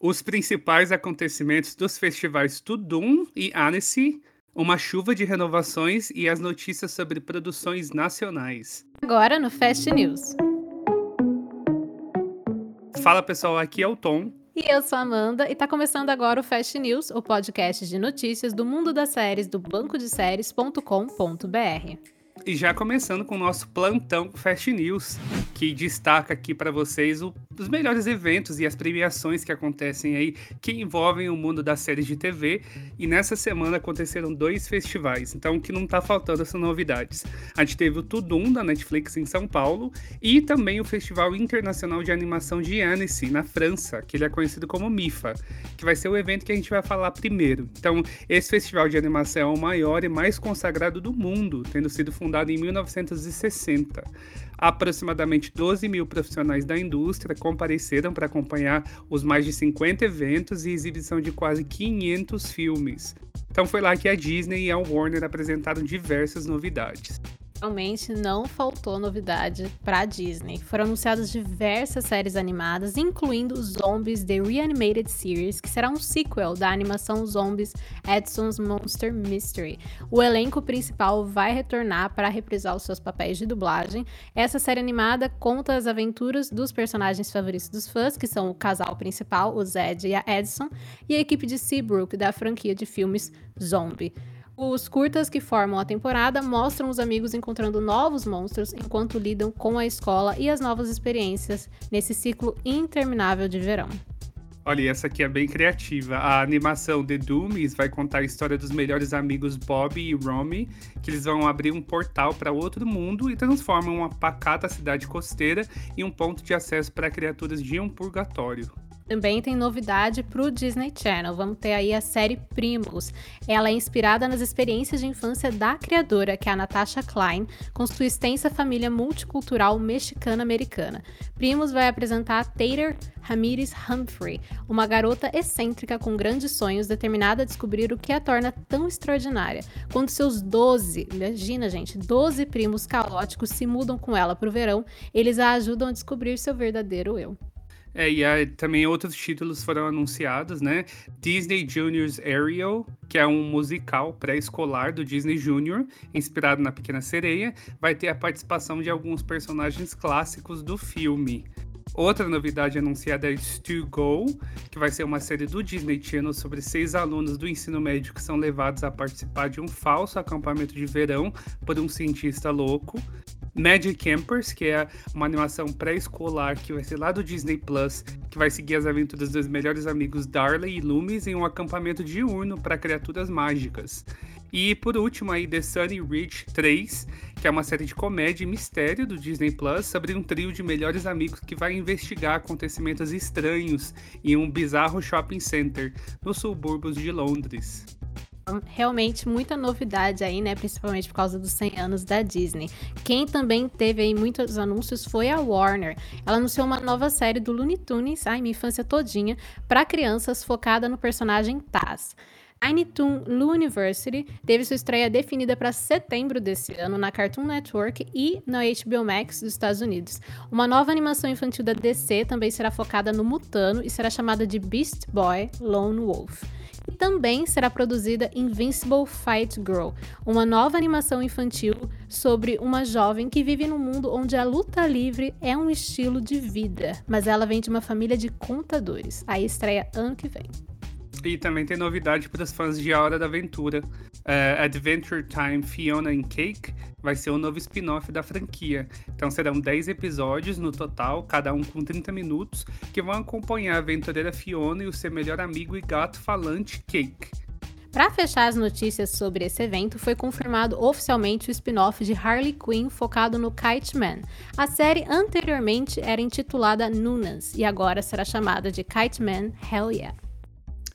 os principais acontecimentos dos festivais Tudum e Annecy, uma chuva de renovações e as notícias sobre produções nacionais. Agora no Fast News. Fala pessoal, aqui é o Tom. E eu sou a Amanda e tá começando agora o Fast News, o podcast de notícias do mundo das séries do bancodeséries.com.br. E já começando com o nosso plantão Fast News, que destaca aqui para vocês o, os melhores eventos e as premiações que acontecem aí, que envolvem o mundo das séries de TV. E nessa semana aconteceram dois festivais, então o que não tá faltando são novidades. A gente teve o Tudum da Netflix em São Paulo e também o Festival Internacional de Animação de Annecy, na França, que ele é conhecido como MIFA, que vai ser o evento que a gente vai falar primeiro. Então, esse festival de animação é o maior e mais consagrado do mundo, tendo sido fundado fundado em 1960. Aproximadamente 12 mil profissionais da indústria compareceram para acompanhar os mais de 50 eventos e exibição de quase 500 filmes. Então foi lá que a Disney e a Warner apresentaram diversas novidades. Realmente não faltou novidade para Disney. Foram anunciadas diversas séries animadas, incluindo Zombies The Reanimated Series, que será um sequel da animação Zombies Edson's Monster Mystery. O elenco principal vai retornar para reprisar os seus papéis de dublagem. Essa série animada conta as aventuras dos personagens favoritos dos fãs, que são o casal principal, o Zed e a Edson, e a equipe de Seabrook da franquia de filmes Zombie. Os curtas que formam a temporada mostram os amigos encontrando novos monstros enquanto lidam com a escola e as novas experiências nesse ciclo interminável de verão. Olha, essa aqui é bem criativa. A animação The Doomies vai contar a história dos melhores amigos Bob e Romy, que eles vão abrir um portal para outro mundo e transformam uma pacata cidade costeira em um ponto de acesso para criaturas de um purgatório também tem novidade para o Disney Channel. Vamos ter aí a série Primos. Ela é inspirada nas experiências de infância da criadora, que é a Natasha Klein, com sua extensa família multicultural mexicana-americana. Primos vai apresentar Tater Ramirez Humphrey, uma garota excêntrica com grandes sonhos, determinada a descobrir o que a torna tão extraordinária. Quando seus 12, imagina gente, 12 primos caóticos se mudam com ela para o verão, eles a ajudam a descobrir seu verdadeiro eu. É, e aí, também outros títulos foram anunciados, né? Disney Junior's Ariel, que é um musical pré-escolar do Disney Junior, inspirado na Pequena Sereia, vai ter a participação de alguns personagens clássicos do filme. Outra novidade anunciada é To Go, que vai ser uma série do Disney Channel sobre seis alunos do ensino médio que são levados a participar de um falso acampamento de verão por um cientista louco. Magic Campers, que é uma animação pré-escolar que vai ser lá do Disney Plus, que vai seguir as aventuras dos melhores amigos Darley e Loomis em um acampamento diurno para criaturas mágicas. E por último aí The Sunny Ridge 3, que é uma série de comédia e mistério do Disney Plus sobre um trio de melhores amigos que vai investigar acontecimentos estranhos em um bizarro shopping center nos subúrbios de Londres realmente muita novidade aí, né? Principalmente por causa dos 100 anos da Disney. Quem também teve aí muitos anúncios foi a Warner. Ela anunciou uma nova série do Looney Tunes, ai, minha infância todinha, para crianças focada no personagem Taz. Tiny Toon University teve sua estreia definida para setembro desse ano na Cartoon Network e na HBO Max dos Estados Unidos. Uma nova animação infantil da DC também será focada no Mutano e será chamada de Beast Boy Lone Wolf. E também será produzida Invincible Fight Girl, uma nova animação infantil sobre uma jovem que vive num mundo onde a luta livre é um estilo de vida, mas ela vem de uma família de contadores. A estreia ano que vem. E também tem novidade para os fãs de A Hora da Aventura. Uh, Adventure Time Fiona and Cake vai ser um novo spin-off da franquia. Então serão 10 episódios no total, cada um com 30 minutos, que vão acompanhar a aventureira Fiona e o seu melhor amigo e gato falante Cake. Para fechar as notícias sobre esse evento, foi confirmado oficialmente o spin-off de Harley Quinn focado no Kite Man. A série anteriormente era intitulada Nunas e agora será chamada de Kite Man Hell Yeah.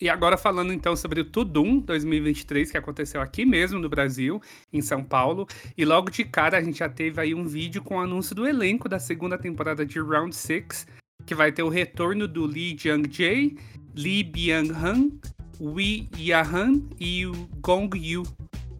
E agora falando então sobre o Tudum 2023, que aconteceu aqui mesmo no Brasil, em São Paulo. E logo de cara a gente já teve aí um vídeo com o anúncio do elenco da segunda temporada de Round 6, que vai ter o retorno do Lee Jung-jae, Lee Byung-han, Wee Yahan e o Gong Yu.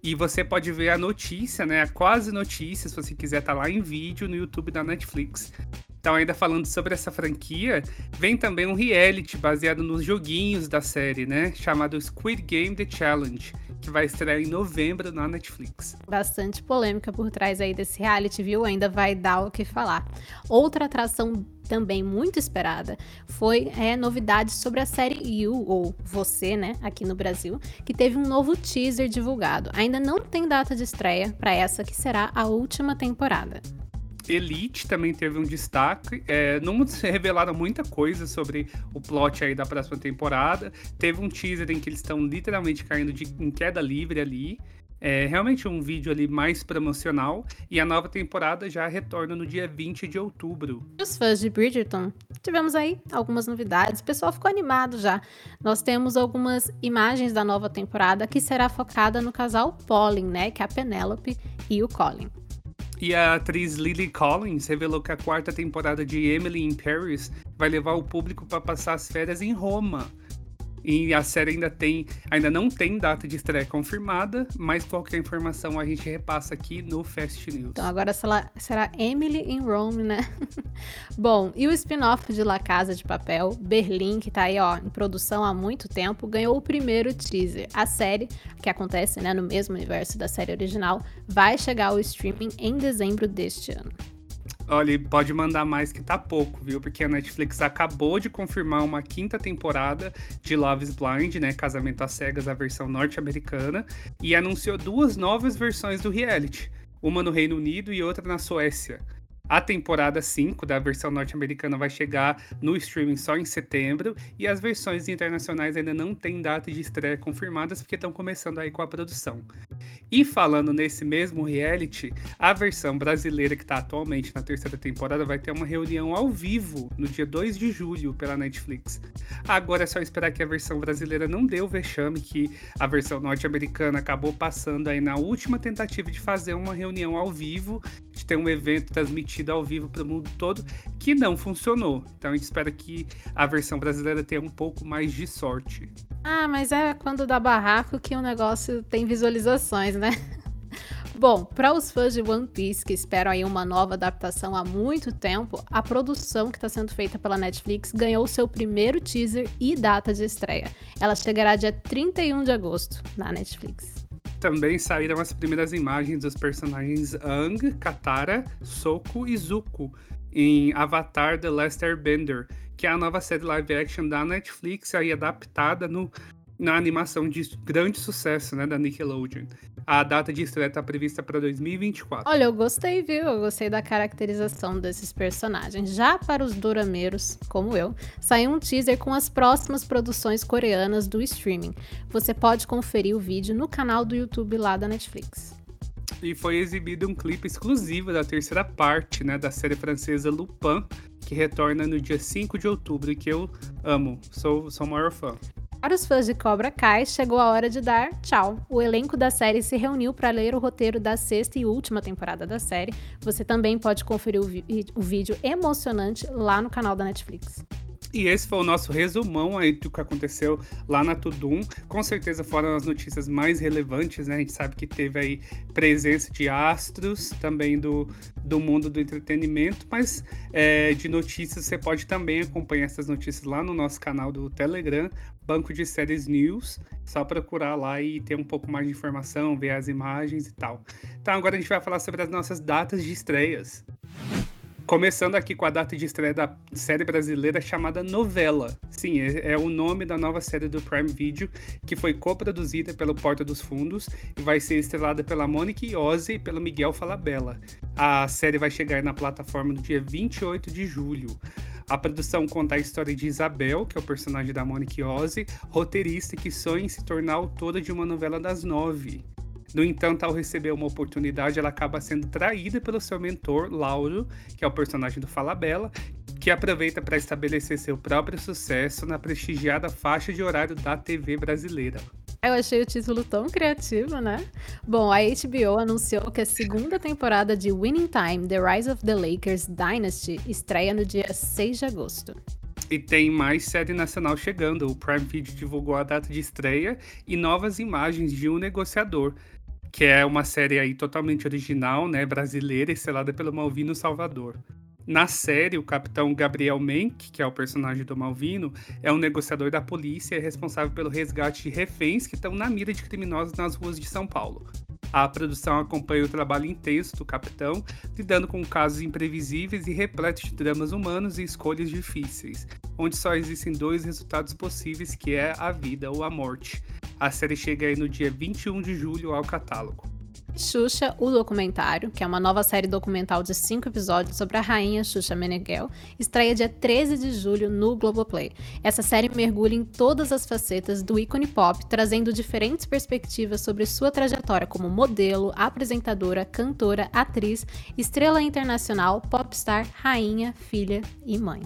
E você pode ver a notícia, né? A quase notícia, se você quiser, tá lá em vídeo no YouTube da Netflix. Então, ainda falando sobre essa franquia, vem também um reality baseado nos joguinhos da série, né? Chamado Squid Game The Challenge, que vai estrear em novembro na Netflix. Bastante polêmica por trás aí desse reality, viu? Ainda vai dar o que falar. Outra atração também muito esperada foi é, novidades sobre a série You, ou Você, né, aqui no Brasil, que teve um novo teaser divulgado. Ainda não tem data de estreia para essa que será a última temporada. Elite também teve um destaque. É, não se revelaram muita coisa sobre o plot aí da próxima temporada. Teve um teaser em que eles estão literalmente caindo de, em queda livre ali. É realmente um vídeo ali mais promocional. E a nova temporada já retorna no dia 20 de outubro. Os fãs de Bridgerton, tivemos aí algumas novidades. O pessoal ficou animado já. Nós temos algumas imagens da nova temporada que será focada no casal Pauline, né? Que é a Penelope e o Colin. E a atriz Lily Collins revelou que a quarta temporada de Emily in Paris vai levar o público para passar as férias em Roma. E a série ainda tem, ainda não tem data de estreia confirmada, mas qualquer informação a gente repassa aqui no Fast News. Então agora será, será Emily in Rome, né? Bom, e o spin-off de La Casa de Papel, Berlim, que tá aí, ó, em produção há muito tempo, ganhou o primeiro teaser. A série, que acontece, né, no mesmo universo da série original, vai chegar ao streaming em dezembro deste ano. Olha, pode mandar mais que tá pouco, viu? Porque a Netflix acabou de confirmar uma quinta temporada de Love is Blind, né? Casamento às Cegas, a versão norte-americana, e anunciou duas novas versões do reality, uma no Reino Unido e outra na Suécia. A temporada 5 da versão norte-americana vai chegar no streaming só em setembro e as versões internacionais ainda não têm data de estreia confirmadas porque estão começando aí com a produção. E falando nesse mesmo reality, a versão brasileira que está atualmente na terceira temporada vai ter uma reunião ao vivo no dia 2 de julho pela Netflix. Agora é só esperar que a versão brasileira não dê o vexame que a versão norte-americana acabou passando aí na última tentativa de fazer uma reunião ao vivo, de ter um evento transmitido ao vivo para o mundo todo, que não funcionou. Então a gente espera que a versão brasileira tenha um pouco mais de sorte. Ah, mas é quando dá barraco que o negócio tem visualizações, né? Bom, para os fãs de One Piece que esperam aí uma nova adaptação há muito tempo, a produção que está sendo feita pela Netflix ganhou seu primeiro teaser e data de estreia. Ela chegará dia 31 de agosto na Netflix também saíram as primeiras imagens dos personagens Ang, Katara, Soko e Zuko em Avatar The Last Airbender, que é a nova série live action da Netflix aí adaptada no na animação de grande sucesso, né, da Nickelodeon. A data de estreia está prevista para 2024. Olha, eu gostei, viu? Eu gostei da caracterização desses personagens. Já para os dorameiros, como eu, saiu um teaser com as próximas produções coreanas do streaming. Você pode conferir o vídeo no canal do YouTube lá da Netflix. E foi exibido um clipe exclusivo da terceira parte, né, da série francesa Lupin, que retorna no dia 5 de outubro e que eu amo. Sou, sou o maior fã. Para os fãs de Cobra Kai, chegou a hora de dar tchau. O elenco da série se reuniu para ler o roteiro da sexta e última temporada da série. Você também pode conferir o, o vídeo emocionante lá no canal da Netflix. E esse foi o nosso resumão aí do que aconteceu lá na Tudum. Com certeza foram as notícias mais relevantes, né? A gente sabe que teve aí presença de astros, também do, do mundo do entretenimento, mas é, de notícias você pode também acompanhar essas notícias lá no nosso canal do Telegram, Banco de Séries News. Só procurar lá e ter um pouco mais de informação, ver as imagens e tal. Então agora a gente vai falar sobre as nossas datas de estreias. Começando aqui com a data de estreia da série brasileira chamada Novela. Sim, é, é, o nome da nova série do Prime Video, que foi coproduzida pelo Porta dos Fundos e vai ser estrelada pela Mônica Iose e pelo Miguel Falabella. A série vai chegar na plataforma no dia 28 de julho. A produção conta a história de Isabel, que é o personagem da Mônica Iose, roteirista que sonha em se tornar autora de uma novela das nove. No entanto, ao receber uma oportunidade, ela acaba sendo traída pelo seu mentor, Lauro, que é o personagem do Falabella, que aproveita para estabelecer seu próprio sucesso na prestigiada faixa de horário da TV brasileira. Eu achei o título tão criativo, né? Bom, a HBO anunciou que a segunda temporada de Winning Time: The Rise of the Lakers Dynasty estreia no dia 6 de agosto. E tem mais série nacional chegando. O Prime Video divulgou a data de estreia e novas imagens de Um Negociador, que é uma série aí totalmente original, né, brasileira, estrelada pelo Malvino Salvador. Na série, o capitão Gabriel Menck, que é o personagem do Malvino, é um negociador da polícia e é responsável pelo resgate de reféns que estão na mira de criminosos nas ruas de São Paulo. A produção acompanha o trabalho intenso do capitão, lidando com casos imprevisíveis e repletos de dramas humanos e escolhas difíceis, onde só existem dois resultados possíveis, que é a vida ou a morte. A série chega aí no dia 21 de julho ao catálogo. Xuxa, o documentário, que é uma nova série documental de cinco episódios sobre a rainha Xuxa Meneghel, estreia dia 13 de julho no Globoplay. Essa série mergulha em todas as facetas do ícone pop, trazendo diferentes perspectivas sobre sua trajetória como modelo, apresentadora, cantora, atriz, estrela internacional, popstar, rainha, filha e mãe.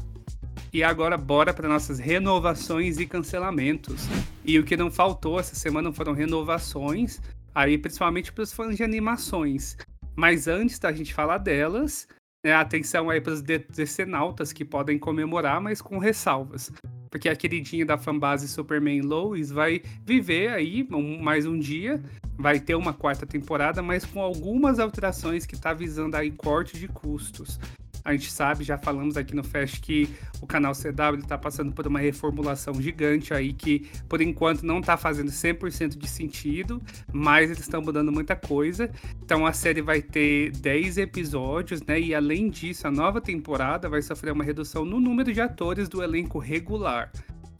E agora bora para nossas renovações e cancelamentos. E o que não faltou essa semana foram renovações, aí principalmente para os fãs de animações. Mas antes da gente falar delas, né, atenção aí para os decenautas que podem comemorar, mas com ressalvas. Porque a queridinha da fanbase Superman Lois vai viver aí um, mais um dia, vai ter uma quarta temporada, mas com algumas alterações que está visando aí corte de custos. A gente sabe, já falamos aqui no Fast que o canal CW está passando por uma reformulação gigante aí que, por enquanto, não está fazendo 100% de sentido, mas eles estão mudando muita coisa. Então a série vai ter 10 episódios, né? E além disso, a nova temporada vai sofrer uma redução no número de atores do elenco regular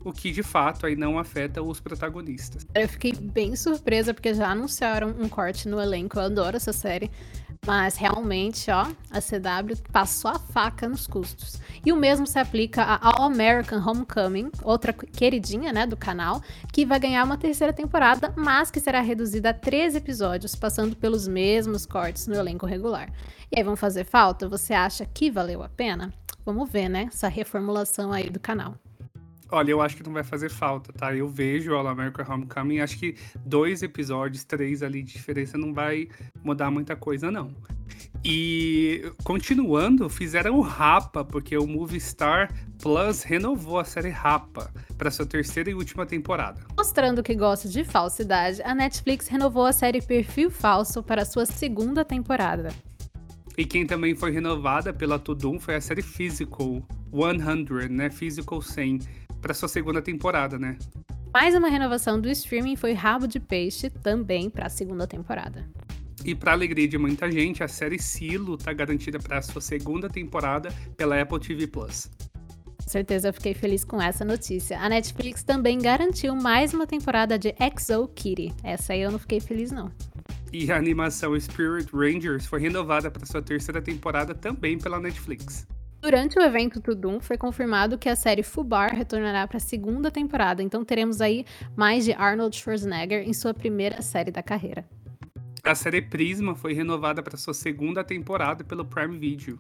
o que de fato aí não afeta os protagonistas. Eu fiquei bem surpresa porque já anunciaram um corte no elenco. Eu adoro essa série. Mas realmente, ó, a CW passou a faca nos custos. E o mesmo se aplica a All American Homecoming, outra queridinha, né, do canal, que vai ganhar uma terceira temporada, mas que será reduzida a 13 episódios, passando pelos mesmos cortes no elenco regular. E aí vão fazer falta? Você acha que valeu a pena? Vamos ver, né, essa reformulação aí do canal. Olha, eu acho que não vai fazer falta, tá? Eu vejo All American Homecoming, acho que dois episódios, três ali de diferença não vai mudar muita coisa, não. E continuando, fizeram o Rapa, porque o Movistar Plus renovou a série Rapa para sua terceira e última temporada. Mostrando que gosta de falsidade, a Netflix renovou a série Perfil Falso para sua segunda temporada. E quem também foi renovada pela Tudum foi a série Physical 100, né? Physical 100 para sua segunda temporada, né? Mais uma renovação do streaming foi Rabo de Peixe, também para a segunda temporada. E para alegria de muita gente, a série Silo está garantida para sua segunda temporada pela Apple TV Plus. Com certeza eu fiquei feliz com essa notícia. A Netflix também garantiu mais uma temporada de Exo Kitty. Essa aí eu não fiquei feliz não. E a animação Spirit Rangers foi renovada para sua terceira temporada também pela Netflix. Durante o evento Tudum, foi confirmado que a série Fubar retornará para a segunda temporada, então teremos aí mais de Arnold Schwarzenegger em sua primeira série da carreira. A série Prisma foi renovada para sua segunda temporada pelo Prime Video.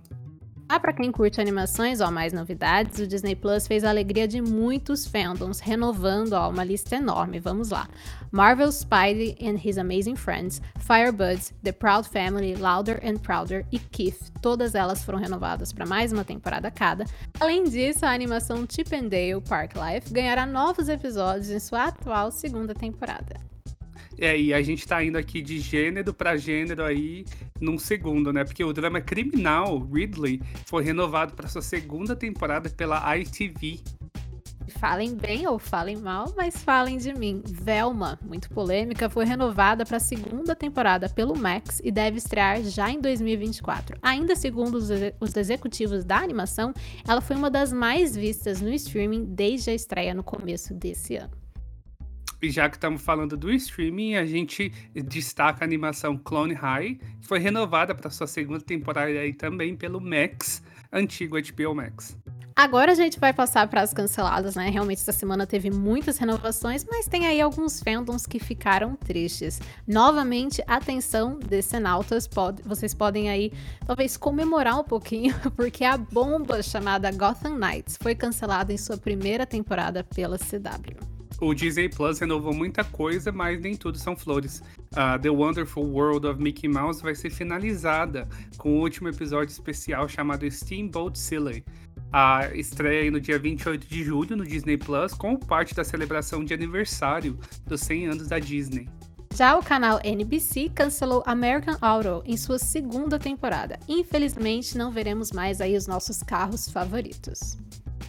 Ah, para quem curte animações, ó, mais novidades, o Disney Plus fez a alegria de muitos fandoms, renovando ó, uma lista enorme. Vamos lá. Marvel Spidey and His Amazing Friends, Firebuds, The Proud Family, Louder and Prouder e Keith. Todas elas foram renovadas para mais uma temporada cada. Além disso, a animação Chip and Dale Park Life ganhará novos episódios em sua atual segunda temporada. É, e a gente tá indo aqui de gênero para gênero aí num segundo, né? Porque o drama criminal Ridley foi renovado para sua segunda temporada pela ITV. Falem bem ou falem mal, mas falem de mim. Velma, muito polêmica, foi renovada para a segunda temporada pelo Max e deve estrear já em 2024. Ainda segundo os, os executivos da animação, ela foi uma das mais vistas no streaming desde a estreia no começo desse ano. E já que estamos falando do streaming, a gente destaca a animação Clone High, que foi renovada para sua segunda temporada aí também pelo Max, antigo HBO Max. Agora a gente vai passar para as canceladas, né? Realmente essa semana teve muitas renovações, mas tem aí alguns fandoms que ficaram tristes. Novamente, atenção, decenautas, pode, vocês podem aí talvez comemorar um pouquinho, porque a bomba chamada Gotham Knights foi cancelada em sua primeira temporada pela CW o Disney Plus renovou muita coisa, mas nem tudo são flores. Uh, The Wonderful World of Mickey Mouse vai ser finalizada com o último episódio especial chamado Steamboat Silly. A estreia no dia 28 de julho no Disney Plus, como parte da celebração de aniversário dos 100 anos da Disney. Já o canal NBC cancelou American Auto em sua segunda temporada. Infelizmente, não veremos mais aí os nossos carros favoritos.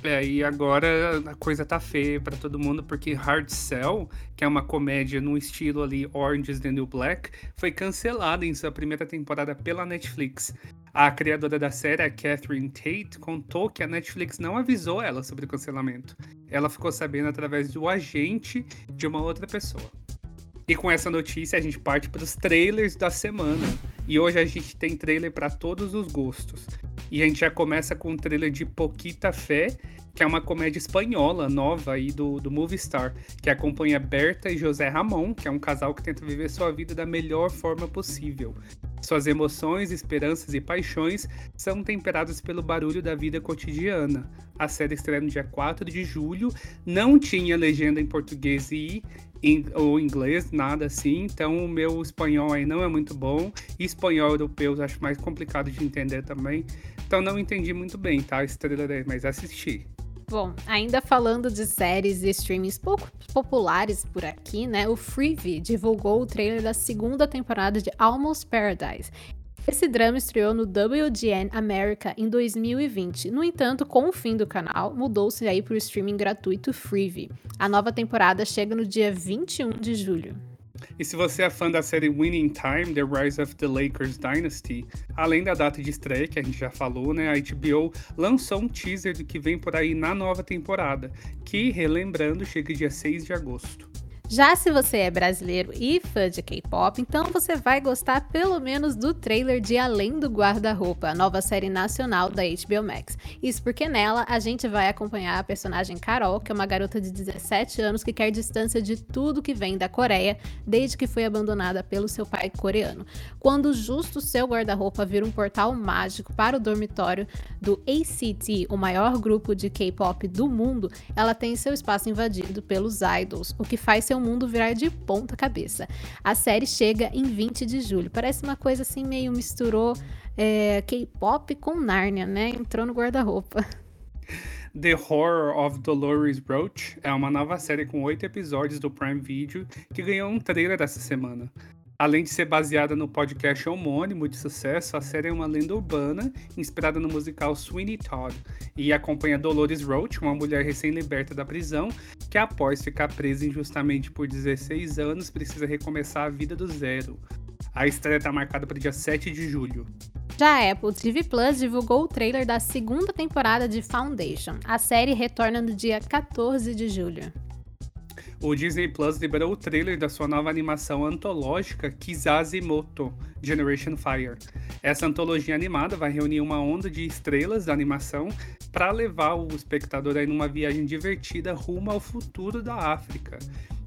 É, e agora a coisa tá feia para todo mundo, porque Hard Cell, que é uma comédia no estilo ali Orange is the New Black, foi cancelada em sua primeira temporada pela Netflix. A criadora da série, a Catherine Tate, contou que a Netflix não avisou ela sobre o cancelamento. Ela ficou sabendo através do agente de uma outra pessoa. E com essa notícia a gente parte para os trailers da semana. E hoje a gente tem trailer para todos os gostos. E a gente já começa com o trailer de Poquita Fé, que é uma comédia espanhola nova aí do, do Movistar, que acompanha Berta e José Ramon, que é um casal que tenta viver sua vida da melhor forma possível. Suas emoções, esperanças e paixões são temperadas pelo barulho da vida cotidiana. A série estreia no dia 4 de julho, não tinha legenda em português e in, ou inglês, nada assim. Então o meu espanhol aí não é muito bom. E espanhol europeu eu acho mais complicado de entender também. Então não entendi muito bem, tá? Estrela mas assisti. Bom, ainda falando de séries e streamings pouco populares por aqui, né? O Freevee divulgou o trailer da segunda temporada de Almost Paradise. Esse drama estreou no WGN America em 2020. No entanto, com o fim do canal, mudou-se aí para o streaming gratuito Freevee. A nova temporada chega no dia 21 de julho. E se você é fã da série Winning Time, The Rise of the Lakers Dynasty, além da data de estreia, que a gente já falou, né, a HBO lançou um teaser do que vem por aí na nova temporada, que, relembrando, chega dia 6 de agosto. Já se você é brasileiro e fã de K-pop, então você vai gostar pelo menos do trailer de Além do Guarda-Roupa, a nova série nacional da HBO Max. Isso porque nela a gente vai acompanhar a personagem Carol, que é uma garota de 17 anos que quer distância de tudo que vem da Coreia desde que foi abandonada pelo seu pai coreano. Quando justo seu guarda-roupa vira um portal mágico para o dormitório do ACT, o maior grupo de K-pop do mundo, ela tem seu espaço invadido pelos idols, o que faz seu seu mundo virar de ponta cabeça. A série chega em 20 de julho. Parece uma coisa assim, meio misturou é, K-pop com Nárnia, né? Entrou no guarda-roupa. The Horror of Dolores Roach é uma nova série com oito episódios do Prime Video que ganhou um trailer essa semana. Além de ser baseada no podcast homônimo de sucesso, a série é uma lenda urbana inspirada no musical Sweeney Todd e acompanha Dolores Roach, uma mulher recém-liberta da prisão que, após ficar presa injustamente por 16 anos, precisa recomeçar a vida do zero. A estreia está marcada para o dia 7 de julho. Já a Apple TV Plus divulgou o trailer da segunda temporada de Foundation. A série retorna no dia 14 de julho o Disney Plus liberou o trailer da sua nova animação antológica Kizazimoto Generation Fire. Essa antologia animada vai reunir uma onda de estrelas da animação para levar o espectador aí numa viagem divertida rumo ao futuro da África.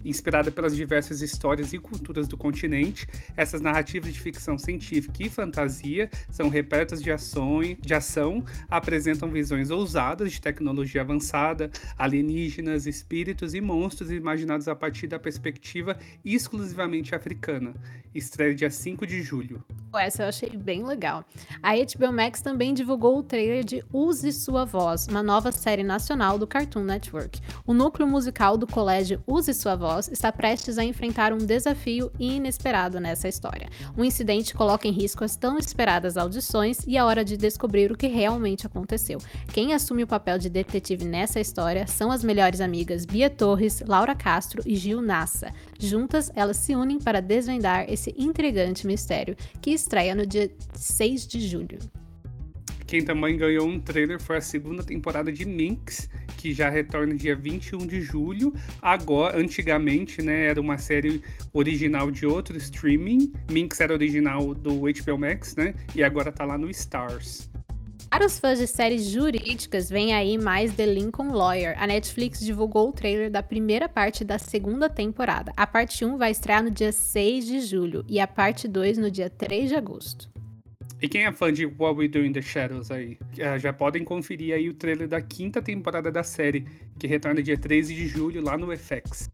Inspirada pelas diversas histórias e culturas do continente, essas narrativas de ficção científica e fantasia são repletas de, ação, de ação, apresentam visões ousadas de tecnologia avançada, alienígenas, espíritos e monstros imaginados a partir da perspectiva exclusivamente africana. Estreia dia 5 de julho. Essa eu achei bem legal. A HBO Max também divulgou o trailer de Use Sua Voz, uma nova série nacional do Cartoon Network. O núcleo musical do colégio Use Sua Voz está prestes a enfrentar um desafio inesperado nessa história. Um incidente coloca em risco as tão esperadas audições e a hora de descobrir o que realmente aconteceu. Quem assume o papel de detetive nessa história são as melhores amigas Bia Torres, Laura Castro e Gil Nassa. Juntas, elas se unem para desvendar esse intrigante mistério que estreia no dia 6 de julho. Quem também ganhou um trailer foi a segunda temporada de Minx, que já retorna dia 21 de julho. Agora, antigamente, né, era uma série original de outro streaming. Minx era original do HBO Max, né? E agora tá lá no Stars. Para os fãs de séries jurídicas, vem aí mais The Lincoln Lawyer. A Netflix divulgou o trailer da primeira parte da segunda temporada. A parte 1 vai estrear no dia 6 de julho e a parte 2 no dia 3 de agosto. E quem é fã de What We Do in the Shadows aí, é, já podem conferir aí o trailer da quinta temporada da série, que retorna dia 13 de julho lá no FX.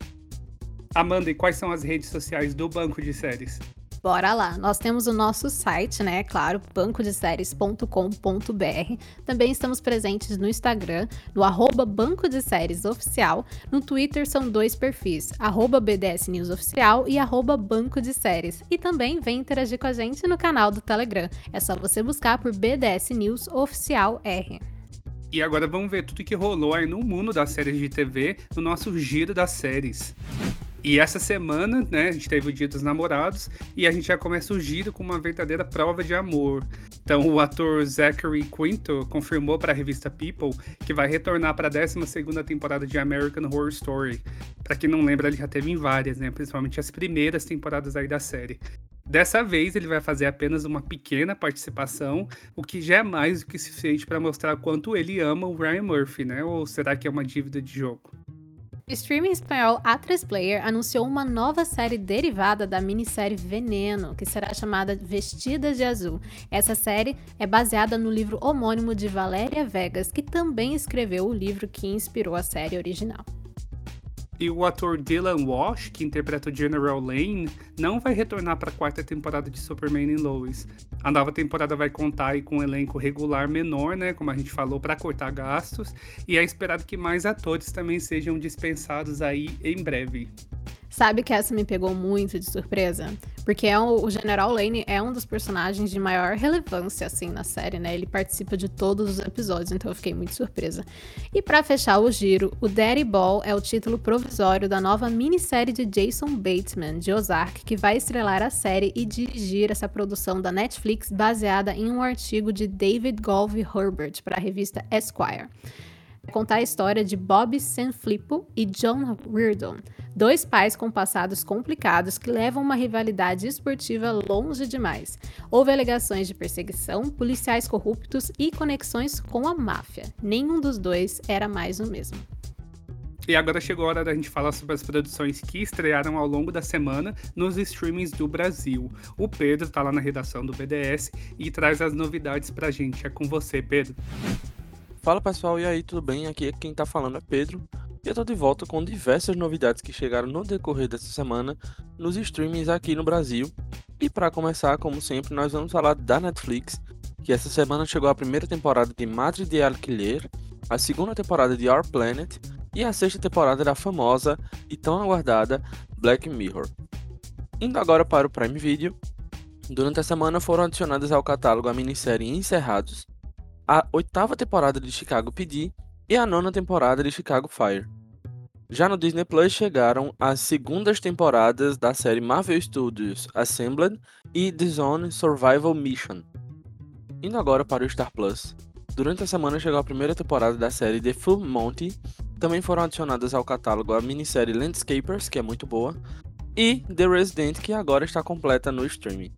Amanda, e quais são as redes sociais do Banco de Séries? Bora lá! Nós temos o nosso site, né? Claro, bancodeséries.com.br. Também estamos presentes no Instagram, no arroba Banco de Séries Oficial. No Twitter são dois perfis, arroba BDS News Oficial e arroba Banco de Séries. E também vem interagir com a gente no canal do Telegram. É só você buscar por BDS News Oficial R. E agora vamos ver tudo que rolou aí no mundo das séries de TV, no nosso giro das séries. E essa semana, né, a gente teve o Dia dos Namorados e a gente já começa o giro com uma verdadeira prova de amor. Então, o ator Zachary Quinto confirmou para a revista People que vai retornar para a 12 temporada de American Horror Story. Para quem não lembra, ele já teve em várias, né, principalmente as primeiras temporadas aí da série. Dessa vez ele vai fazer apenas uma pequena participação, o que já é mais do que suficiente para mostrar quanto ele ama o Ryan Murphy, né? Ou será que é uma dívida de jogo? O streaming espanhol A3 Player anunciou uma nova série derivada da minissérie Veneno, que será chamada Vestidas de Azul. Essa série é baseada no livro homônimo de Valéria Vegas, que também escreveu o livro que inspirou a série original. E o ator Dylan Walsh, que interpreta o General Lane, não vai retornar para a quarta temporada de Superman e Lois. A nova temporada vai contar com um elenco regular menor, né, como a gente falou, para cortar gastos, e é esperado que mais atores também sejam dispensados aí em breve. Sabe que essa me pegou muito de surpresa? Porque é o, o General Lane é um dos personagens de maior relevância, assim, na série, né? Ele participa de todos os episódios, então eu fiquei muito surpresa. E para fechar o giro, o Daddy Ball é o título provisório da nova minissérie de Jason Bateman, de Ozark, que vai estrelar a série e dirigir essa produção da Netflix baseada em um artigo de David Golvey Herbert para a revista Esquire contar a história de Bob Sanfilippo e John Reardon, dois pais com passados complicados que levam uma rivalidade esportiva longe demais. Houve alegações de perseguição, policiais corruptos e conexões com a máfia. Nenhum dos dois era mais o mesmo. E agora chegou a hora da gente falar sobre as produções que estrearam ao longo da semana nos streamings do Brasil. O Pedro está lá na redação do BDS e traz as novidades pra gente. É com você, Pedro. Fala pessoal, e aí, tudo bem? Aqui quem tá falando é Pedro. E eu tô de volta com diversas novidades que chegaram no decorrer dessa semana nos streamings aqui no Brasil. E para começar, como sempre, nós vamos falar da Netflix, que essa semana chegou a primeira temporada de Madre de Alquiler, a segunda temporada de Our Planet e a sexta temporada da famosa e tão aguardada Black Mirror. Indo agora para o Prime Video, durante a semana foram adicionadas ao catálogo a minissérie Encerrados, a oitava temporada de Chicago PD e a nona temporada de Chicago Fire. Já no Disney Plus chegaram as segundas temporadas da série Marvel Studios Assembled e The Zone Survival Mission. Indo agora para o Star Plus. Durante a semana chegou a primeira temporada da série The Full Monty. Também foram adicionadas ao catálogo a minissérie Landscapers, que é muito boa, e The Resident, que agora está completa no streaming.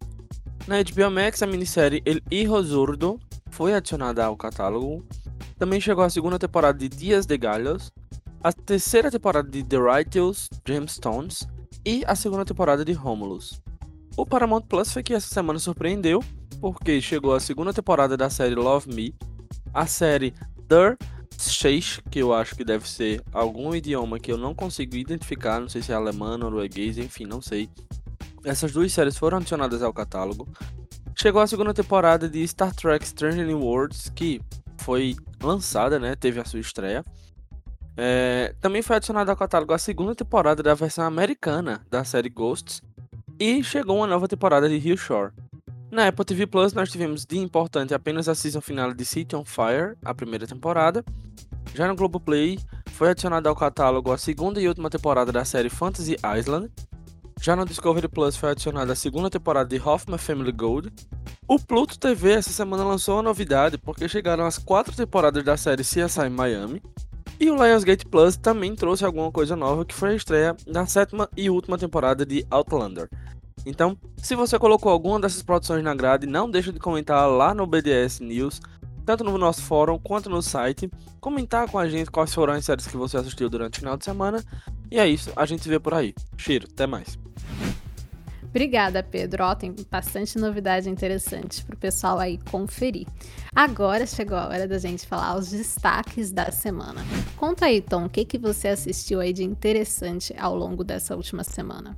Na HBO Max, a minissérie El Hijo Zurdo foi adicionada ao catálogo. Também chegou a segunda temporada de Dias de Galhos, a terceira temporada de The Righteous Gemstones e a segunda temporada de Romulus. O Paramount Plus foi que essa semana surpreendeu, porque chegou a segunda temporada da série Love Me, a série The Sheich, que eu acho que deve ser algum idioma que eu não consigo identificar, não sei se é alemão, norueguês, enfim, não sei. Essas duas séries foram adicionadas ao catálogo. Chegou a segunda temporada de Star Trek Strange New Worlds, que foi lançada, né? Teve a sua estreia. É, também foi adicionada ao catálogo a segunda temporada da versão americana da série Ghosts. E chegou uma nova temporada de Hill Shore. Na Apple TV Plus nós tivemos de importante apenas a season final de City on Fire, a primeira temporada. Já no Globoplay foi adicionada ao catálogo a segunda e última temporada da série Fantasy Island, já no Discovery Plus foi adicionada a segunda temporada de Hoffman Family Gold. O Pluto TV essa semana lançou uma novidade, porque chegaram as quatro temporadas da série CSI Miami. E o Lionsgate Plus também trouxe alguma coisa nova, que foi a estreia da sétima e última temporada de Outlander. Então, se você colocou alguma dessas produções na grade, não deixe de comentar lá no BDS News, tanto no nosso fórum quanto no site, comentar com a gente quais foram as séries que você assistiu durante o final de semana. E é isso, a gente se vê por aí. Cheiro, até mais. Obrigada, Pedro. Ó, tem bastante novidade interessante para o pessoal aí conferir. Agora chegou a hora da gente falar os destaques da semana. Conta aí, Tom, o que, que você assistiu aí de interessante ao longo dessa última semana?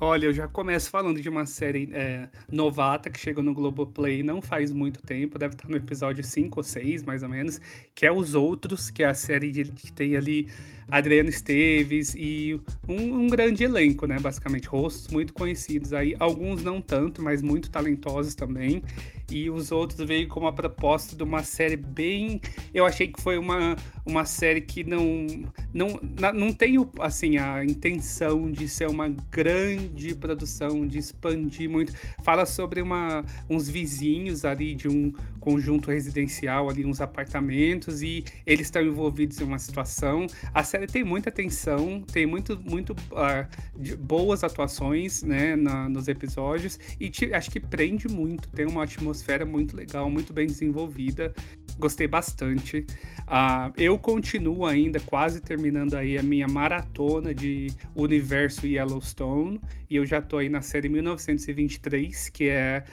Olha, eu já começo falando de uma série é, novata que chegou no Globoplay não faz muito tempo, deve estar no episódio 5 ou 6, mais ou menos, que é Os Outros, que é a série que tem ali Adriano Esteves e um, um, grande elenco, né? Basicamente, rostos muito conhecidos aí, alguns não tanto, mas muito talentosos também. E os outros veio com uma proposta de uma série bem. Eu achei que foi uma, uma série que não, não, não tem assim, a intenção de ser uma grande produção, de expandir muito. Fala sobre uma, uns vizinhos ali de um conjunto residencial, ali, uns apartamentos, e eles estão envolvidos em uma situação. A série tem muita tensão, tem muito, muito uh, boas atuações né, na, nos episódios e te, acho que prende muito. Tem uma atmosfera muito legal, muito bem desenvolvida. Gostei bastante. Uh, eu continuo ainda quase terminando aí a minha maratona de universo Yellowstone e eu já tô aí na série 1923, que é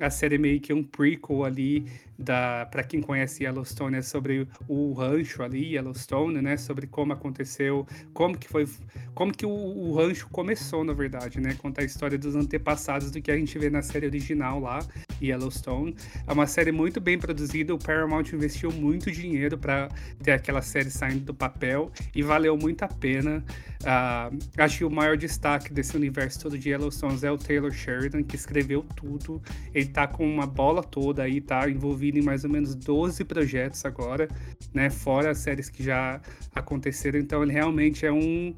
a série meio que um prequel ali da para quem conhece Yellowstone é sobre o rancho ali Yellowstone, né, sobre como aconteceu, como que foi, como que o, o, rancho começou na verdade, né, contar a história dos antepassados do que a gente vê na série original lá Yellowstone. É uma série muito bem produzida, o Paramount investiu muito dinheiro para ter aquela série saindo do papel e valeu muito a pena. Uh, acho que o maior destaque desse universo todo de Yellowstone é o Taylor Sheridan, que escreveu tudo. Ele tá com uma bola toda aí, tá envolvido em mais ou menos 12 projetos agora, né? Fora as séries que já aconteceram. Então ele realmente é um,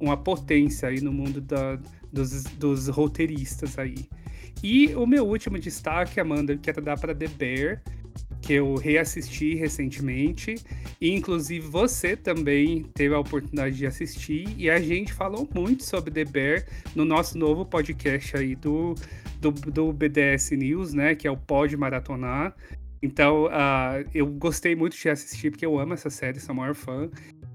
uma potência aí no mundo da, dos, dos roteiristas aí. E o meu último destaque, Amanda, eu quero dar para The Bear, que eu reassisti recentemente. E, inclusive, você também teve a oportunidade de assistir. E a gente falou muito sobre The Bear no nosso novo podcast aí do, do, do BDS News, né? Que é o Pod Maratonar. Então, uh, eu gostei muito de assistir, porque eu amo essa série, sou maior fã.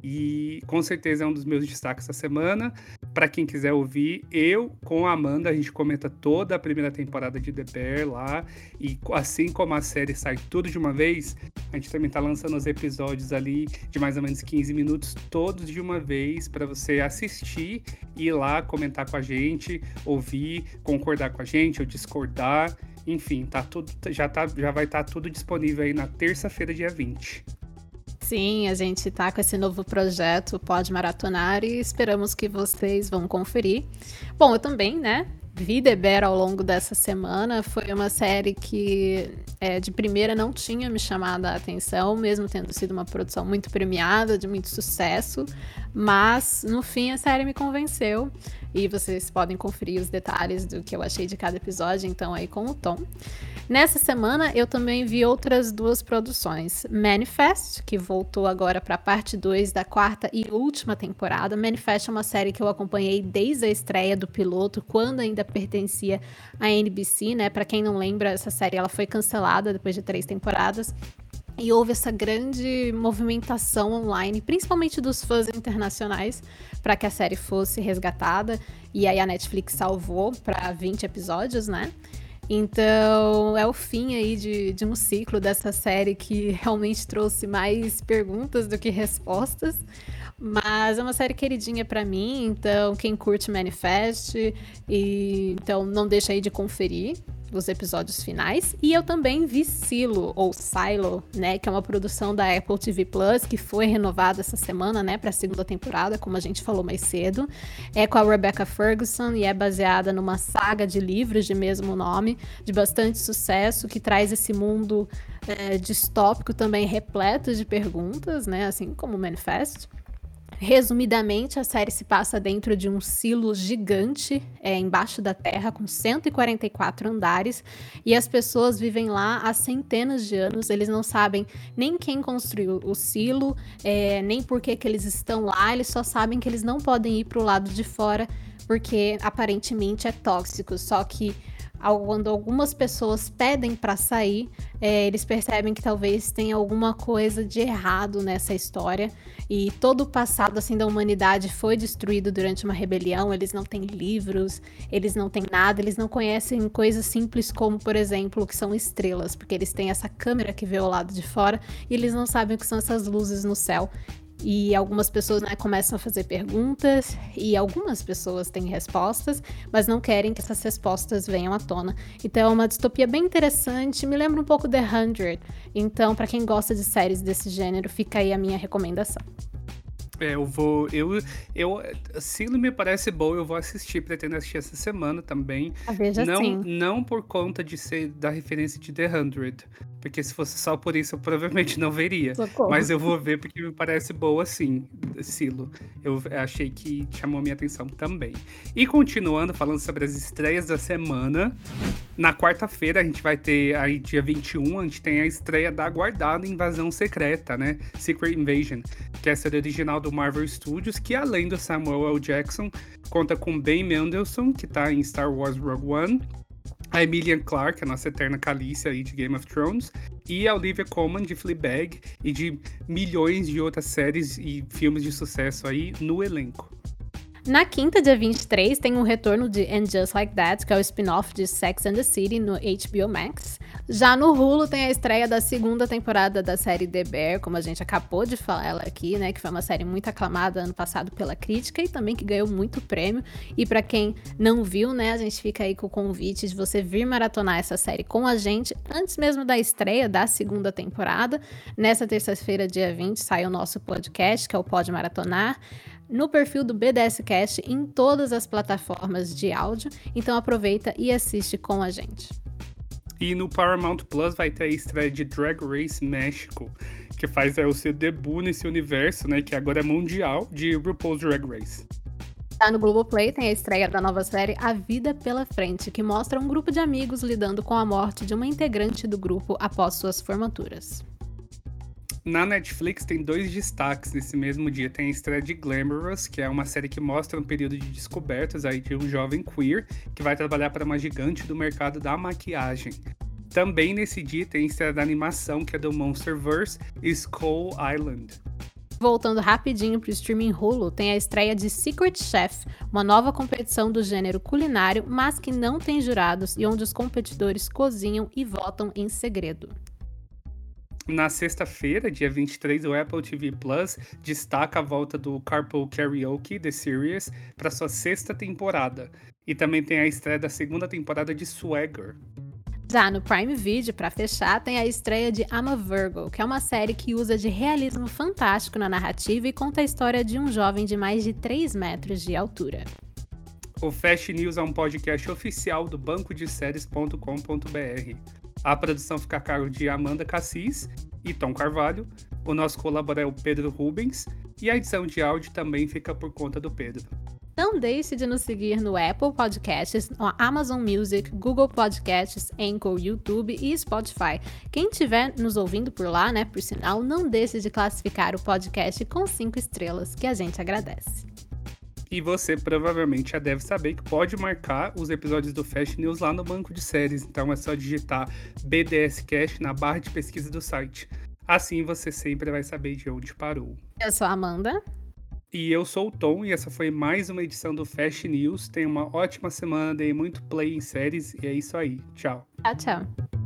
E com certeza é um dos meus destaques da semana. Para quem quiser ouvir, eu com a Amanda, a gente comenta toda a primeira temporada de The Bear lá. E assim como a série sai tudo de uma vez, a gente também tá lançando os episódios ali de mais ou menos 15 minutos, todos de uma vez, para você assistir, ir lá comentar com a gente, ouvir, concordar com a gente ou discordar. Enfim, tá tudo, já, tá, já vai estar tá tudo disponível aí na terça-feira, dia 20. Sim, a gente está com esse novo projeto Pode Maratonar e esperamos que vocês vão conferir. Bom, eu também, né? Vi The Bear ao longo dessa semana. Foi uma série que é, de primeira não tinha me chamado a atenção, mesmo tendo sido uma produção muito premiada, de muito sucesso. Mas no fim a série me convenceu. E vocês podem conferir os detalhes do que eu achei de cada episódio, então, aí com o Tom. Nessa semana eu também vi outras duas produções. Manifest, que voltou agora para a parte 2 da quarta e última temporada. Manifest é uma série que eu acompanhei desde a estreia do piloto, quando ainda pertencia à NBC, né? Para quem não lembra, essa série ela foi cancelada depois de três temporadas. E houve essa grande movimentação online, principalmente dos fãs internacionais, para que a série fosse resgatada. E aí a Netflix salvou para 20 episódios, né? Então, é o fim aí de, de um ciclo dessa série que realmente trouxe mais perguntas do que respostas. Mas é uma série queridinha para mim, então quem curte Manifest, e então não deixa aí de conferir os episódios finais. E eu também vi Silo, ou Silo, né? Que é uma produção da Apple TV Plus, que foi renovada essa semana, né? Pra segunda temporada, como a gente falou mais cedo. É com a Rebecca Ferguson e é baseada numa saga de livros de mesmo nome, de bastante sucesso, que traz esse mundo é, distópico também repleto de perguntas, né? Assim como o Manifest. Resumidamente, a série se passa dentro de um silo gigante é, embaixo da terra, com 144 andares, e as pessoas vivem lá há centenas de anos. Eles não sabem nem quem construiu o silo, é, nem por que, que eles estão lá, eles só sabem que eles não podem ir para o lado de fora porque aparentemente é tóxico. Só que quando algumas pessoas pedem para sair, é, eles percebem que talvez tenha alguma coisa de errado nessa história e todo o passado assim da humanidade foi destruído durante uma rebelião. Eles não têm livros, eles não têm nada, eles não conhecem coisas simples como, por exemplo, o que são estrelas, porque eles têm essa câmera que vê ao lado de fora e eles não sabem o que são essas luzes no céu. E algumas pessoas né, começam a fazer perguntas e algumas pessoas têm respostas, mas não querem que essas respostas venham à tona. Então é uma distopia bem interessante, me lembra um pouco The Hundred. Então, para quem gosta de séries desse gênero, fica aí a minha recomendação. É, eu vou. Eu, eu, se me parece bom, eu vou assistir. Pretendo assistir essa semana também. A veja não, sim. não por conta de ser da referência de The Hundred. Porque se fosse só por isso, eu provavelmente não veria. Socorro. Mas eu vou ver porque me parece boa, sim, Silo. Eu achei que chamou minha atenção também. E continuando, falando sobre as estreias da semana. Na quarta-feira, a gente vai ter aí, dia 21, a gente tem a estreia da aguardada Invasão Secreta, né? Secret Invasion, que é a série original do Marvel Studios, que além do Samuel L. Jackson, conta com Ben Mendelsohn, que tá em Star Wars Rogue One, a Emilia Clarke, a nossa eterna Calícia aí de Game of Thrones, e a Olivia Colman de Fleabag e de milhões de outras séries e filmes de sucesso aí no elenco. Na quinta, dia 23, tem um retorno de And Just Like That, que é o spin-off de Sex and the City no HBO Max. Já no Hulu tem a estreia da segunda temporada da série The Bear, como a gente acabou de falar aqui, né, que foi uma série muito aclamada ano passado pela crítica e também que ganhou muito prêmio. E para quem não viu, né, a gente fica aí com o convite de você vir maratonar essa série com a gente antes mesmo da estreia da segunda temporada. Nessa terça-feira, dia 20, sai o nosso podcast, que é o Pode Maratonar no perfil do BDS Cast em todas as plataformas de áudio. Então aproveita e assiste com a gente. E no Paramount Plus vai ter a estreia de Drag Race México, que faz é, o seu debut nesse universo, né, que agora é mundial, de RuPaul's Drag Race. Já no Globoplay tem a estreia da nova série A Vida pela Frente, que mostra um grupo de amigos lidando com a morte de uma integrante do grupo após suas formaturas. Na Netflix tem dois destaques nesse mesmo dia. Tem a estreia de Glamorous, que é uma série que mostra um período de descobertas aí de um jovem queer que vai trabalhar para uma gigante do mercado da maquiagem. Também nesse dia tem a estreia da animação, que é do Monsterverse Skull Island. Voltando rapidinho para o streaming Hulu, tem a estreia de Secret Chef, uma nova competição do gênero culinário, mas que não tem jurados e onde os competidores cozinham e votam em segredo. Na sexta-feira, dia 23, o Apple TV Plus destaca a volta do Carpool Karaoke The Series para sua sexta temporada. E também tem a estreia da segunda temporada de Swagger. Já no Prime Video, para fechar, tem a estreia de I'm a Virgo, que é uma série que usa de realismo fantástico na narrativa e conta a história de um jovem de mais de 3 metros de altura. O Fast News é um podcast oficial do banco de séries.com.br. A produção fica a cargo de Amanda Cassis e Tom Carvalho. O nosso colaborador é o Pedro Rubens. E a edição de áudio também fica por conta do Pedro. Não deixe de nos seguir no Apple Podcasts, no Amazon Music, Google Podcasts, Anchor, YouTube e Spotify. Quem estiver nos ouvindo por lá, né, por sinal, não deixe de classificar o podcast com cinco estrelas, que a gente agradece. E você provavelmente já deve saber que pode marcar os episódios do Fast News lá no banco de séries. Então é só digitar BDS Cast na barra de pesquisa do site. Assim você sempre vai saber de onde parou. Eu sou a Amanda. E eu sou o Tom, e essa foi mais uma edição do Fast News. Tenha uma ótima semana, dei muito play em séries, e é isso aí. Tchau. Tchau, tchau.